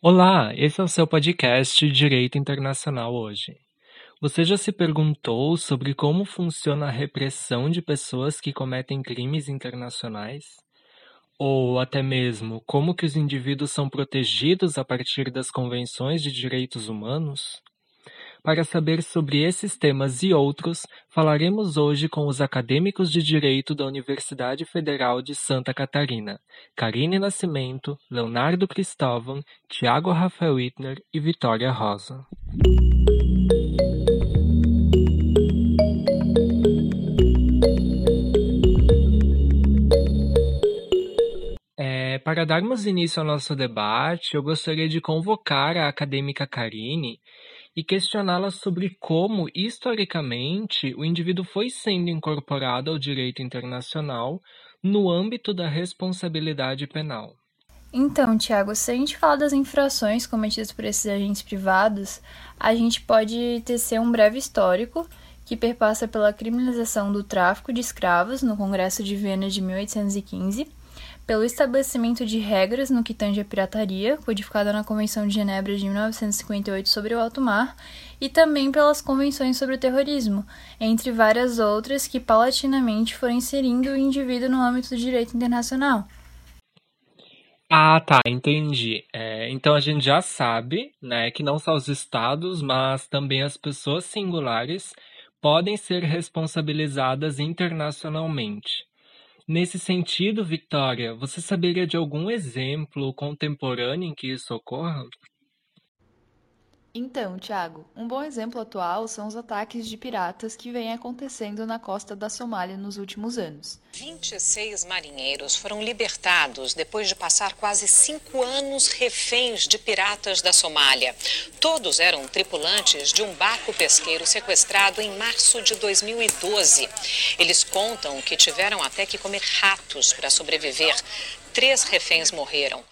Olá, esse é o seu podcast Direito Internacional hoje. Você já se perguntou sobre como funciona a repressão de pessoas que cometem crimes internacionais? Ou até mesmo como que os indivíduos são protegidos a partir das convenções de direitos humanos? Para saber sobre esses temas e outros, falaremos hoje com os acadêmicos de Direito da Universidade Federal de Santa Catarina, Karine Nascimento, Leonardo Cristóvão, Tiago Rafael Wittner e Vitória Rosa. Para darmos início ao nosso debate, eu gostaria de convocar a acadêmica Karine e questioná-la sobre como, historicamente, o indivíduo foi sendo incorporado ao direito internacional no âmbito da responsabilidade penal. Então, Tiago, se a gente falar das infrações cometidas por esses agentes privados, a gente pode tecer um breve histórico que perpassa pela criminalização do tráfico de escravos no Congresso de Viena de 1815, pelo estabelecimento de regras no que tange à pirataria, codificada na Convenção de Genebra de 1958 sobre o alto mar, e também pelas convenções sobre o terrorismo, entre várias outras que paulatinamente foram inserindo o indivíduo no âmbito do direito internacional. Ah, tá, entendi. É, então a gente já sabe, né, que não só os estados, mas também as pessoas singulares podem ser responsabilizadas internacionalmente. Nesse sentido, Victoria, você saberia de algum exemplo contemporâneo em que isso ocorra? Então, Tiago, um bom exemplo atual são os ataques de piratas que vêm acontecendo na costa da Somália nos últimos anos. 26 marinheiros foram libertados depois de passar quase cinco anos reféns de piratas da Somália. Todos eram tripulantes de um barco pesqueiro sequestrado em março de 2012. Eles contam que tiveram até que comer ratos para sobreviver. Três reféns morreram.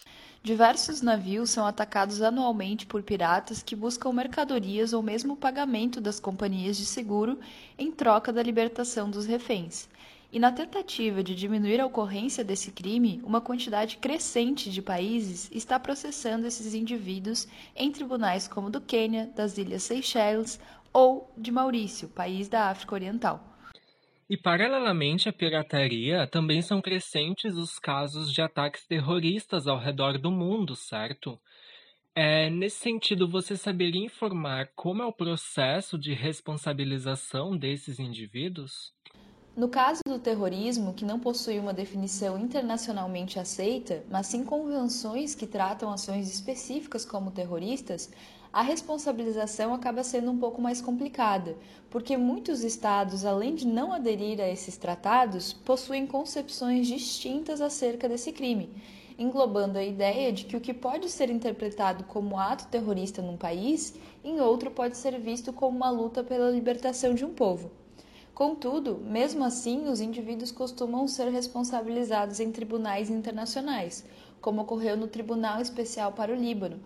Diversos navios são atacados anualmente por piratas que buscam mercadorias ou mesmo o pagamento das companhias de seguro em troca da libertação dos reféns. E na tentativa de diminuir a ocorrência desse crime, uma quantidade crescente de países está processando esses indivíduos em tribunais como do Quênia, das Ilhas Seychelles ou de Maurício, país da África Oriental. E paralelamente à pirataria, também são crescentes os casos de ataques terroristas ao redor do mundo, certo? É, nesse sentido, você saberia informar como é o processo de responsabilização desses indivíduos? No caso do terrorismo, que não possui uma definição internacionalmente aceita, mas sim convenções que tratam ações específicas como terroristas, a responsabilização acaba sendo um pouco mais complicada, porque muitos estados, além de não aderir a esses tratados, possuem concepções distintas acerca desse crime, englobando a ideia de que o que pode ser interpretado como ato terrorista num país, em outro pode ser visto como uma luta pela libertação de um povo. Contudo, mesmo assim, os indivíduos costumam ser responsabilizados em tribunais internacionais, como ocorreu no Tribunal Especial para o Líbano,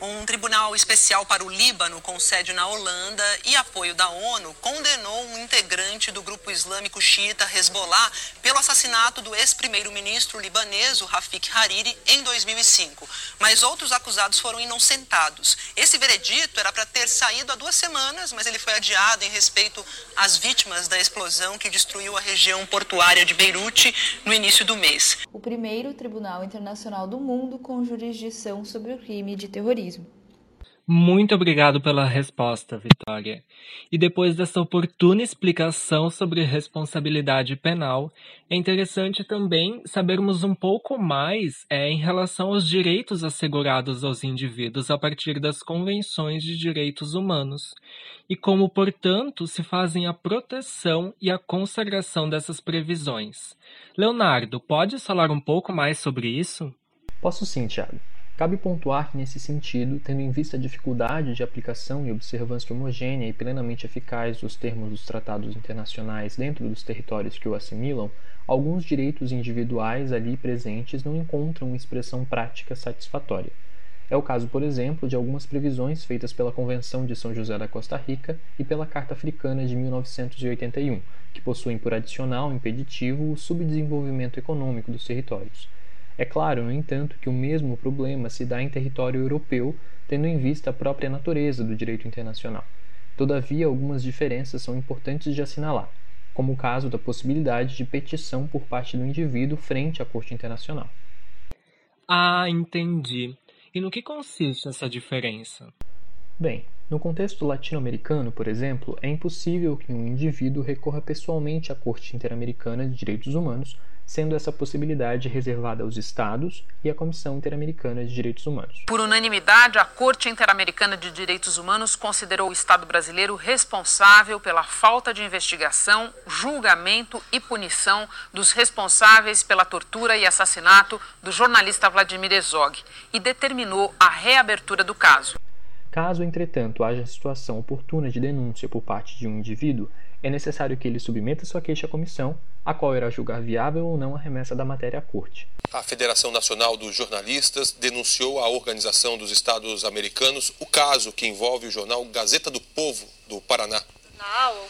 um tribunal especial para o Líbano, com sede na Holanda e apoio da ONU, condenou um integrante do grupo islâmico xiita Hezbollah pelo assassinato do ex-primeiro-ministro libanês, Rafik Hariri, em 2005. Mas outros acusados foram inocentados. Esse veredito era para ter saído há duas semanas, mas ele foi adiado em respeito às vítimas da explosão que destruiu a região portuária de Beirute no início do mês. O primeiro tribunal internacional do mundo com jurisdição sobre o crime de terrorismo. Muito obrigado pela resposta, Vitória. E depois dessa oportuna explicação sobre responsabilidade penal, é interessante também sabermos um pouco mais é, em relação aos direitos assegurados aos indivíduos a partir das convenções de direitos humanos e como, portanto, se fazem a proteção e a consagração dessas previsões. Leonardo, pode falar um pouco mais sobre isso? Posso sim, Tiago. Cabe pontuar que, nesse sentido, tendo em vista a dificuldade de aplicação e observância homogênea e plenamente eficaz dos termos dos tratados internacionais dentro dos territórios que o assimilam, alguns direitos individuais ali presentes não encontram expressão prática satisfatória. É o caso, por exemplo, de algumas previsões feitas pela Convenção de São José da Costa Rica e pela Carta Africana de 1981, que possuem por adicional impeditivo o subdesenvolvimento econômico dos territórios. É claro, no entanto, que o mesmo problema se dá em território europeu, tendo em vista a própria natureza do direito internacional. Todavia, algumas diferenças são importantes de assinalar, como o caso da possibilidade de petição por parte do indivíduo frente à Corte Internacional. Ah, entendi. E no que consiste essa diferença? Bem, no contexto latino-americano, por exemplo, é impossível que um indivíduo recorra pessoalmente à Corte Interamericana de Direitos Humanos, sendo essa possibilidade reservada aos Estados e à Comissão Interamericana de Direitos Humanos. Por unanimidade, a Corte Interamericana de Direitos Humanos considerou o Estado brasileiro responsável pela falta de investigação, julgamento e punição dos responsáveis pela tortura e assassinato do jornalista Vladimir Herzog e determinou a reabertura do caso. Caso, entretanto, haja situação oportuna de denúncia por parte de um indivíduo, é necessário que ele submeta sua queixa à comissão, a qual irá julgar viável ou não a remessa da matéria à corte. A Federação Nacional dos Jornalistas denunciou à Organização dos Estados Americanos o caso que envolve o jornal Gazeta do Povo.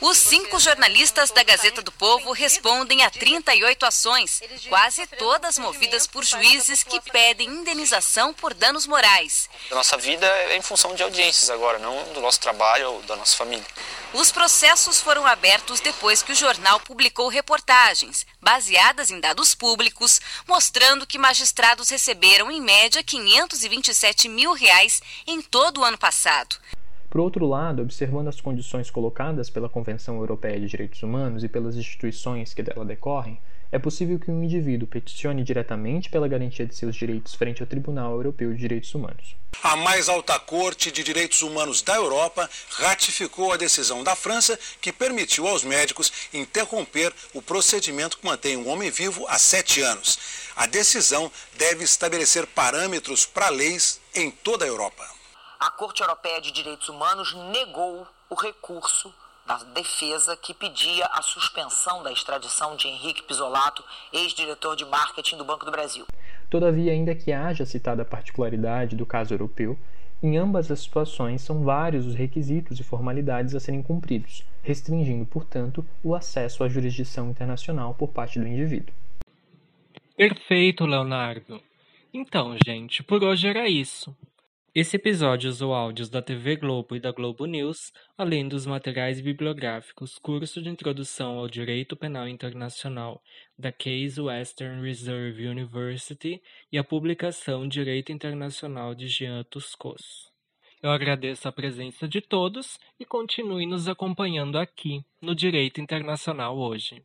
Os cinco jornalistas da Gazeta do Povo respondem a 38 ações, quase todas movidas por juízes que pedem indenização por danos morais. A nossa vida é em função de audiências agora, não do nosso trabalho ou da nossa família. Os processos foram abertos depois que o jornal publicou reportagens, baseadas em dados públicos, mostrando que magistrados receberam, em média, 527 mil reais em todo o ano passado. Por outro lado, observando as condições colocadas pela Convenção Europeia de Direitos Humanos e pelas instituições que dela decorrem, é possível que um indivíduo peticione diretamente pela garantia de seus direitos frente ao Tribunal Europeu de Direitos Humanos. A mais alta Corte de Direitos Humanos da Europa ratificou a decisão da França que permitiu aos médicos interromper o procedimento que mantém um homem vivo há sete anos. A decisão deve estabelecer parâmetros para leis em toda a Europa a Corte Europeia de Direitos Humanos negou o recurso da defesa que pedia a suspensão da extradição de Henrique Pisolato, ex-diretor de marketing do Banco do Brasil. Todavia, ainda que haja citada a particularidade do caso europeu, em ambas as situações são vários os requisitos e formalidades a serem cumpridos, restringindo, portanto, o acesso à jurisdição internacional por parte do indivíduo. Perfeito, Leonardo. Então, gente, por hoje era isso. Esse episódio usou áudios da TV Globo e da Globo News, além dos materiais bibliográficos Curso de Introdução ao Direito Penal Internacional da Case Western Reserve University e a publicação Direito Internacional de Jean Tuscos. Eu agradeço a presença de todos e continue nos acompanhando aqui no Direito Internacional hoje.